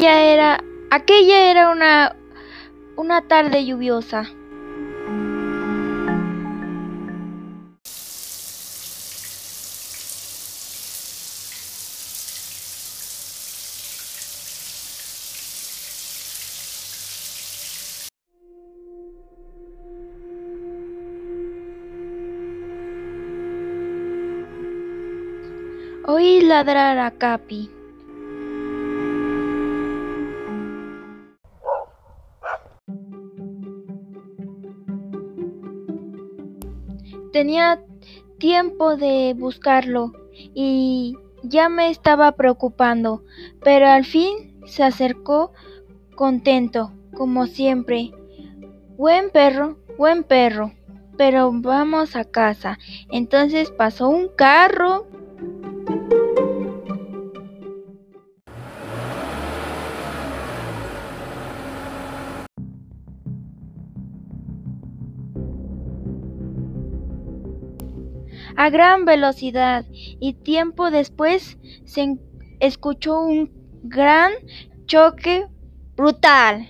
Ya era, aquella era una, una tarde lluviosa. Oí ladrar a Capi. Tenía tiempo de buscarlo y ya me estaba preocupando, pero al fin se acercó contento, como siempre. Buen perro, buen perro, pero vamos a casa. Entonces pasó un carro. A gran velocidad y tiempo después se escuchó un gran choque brutal.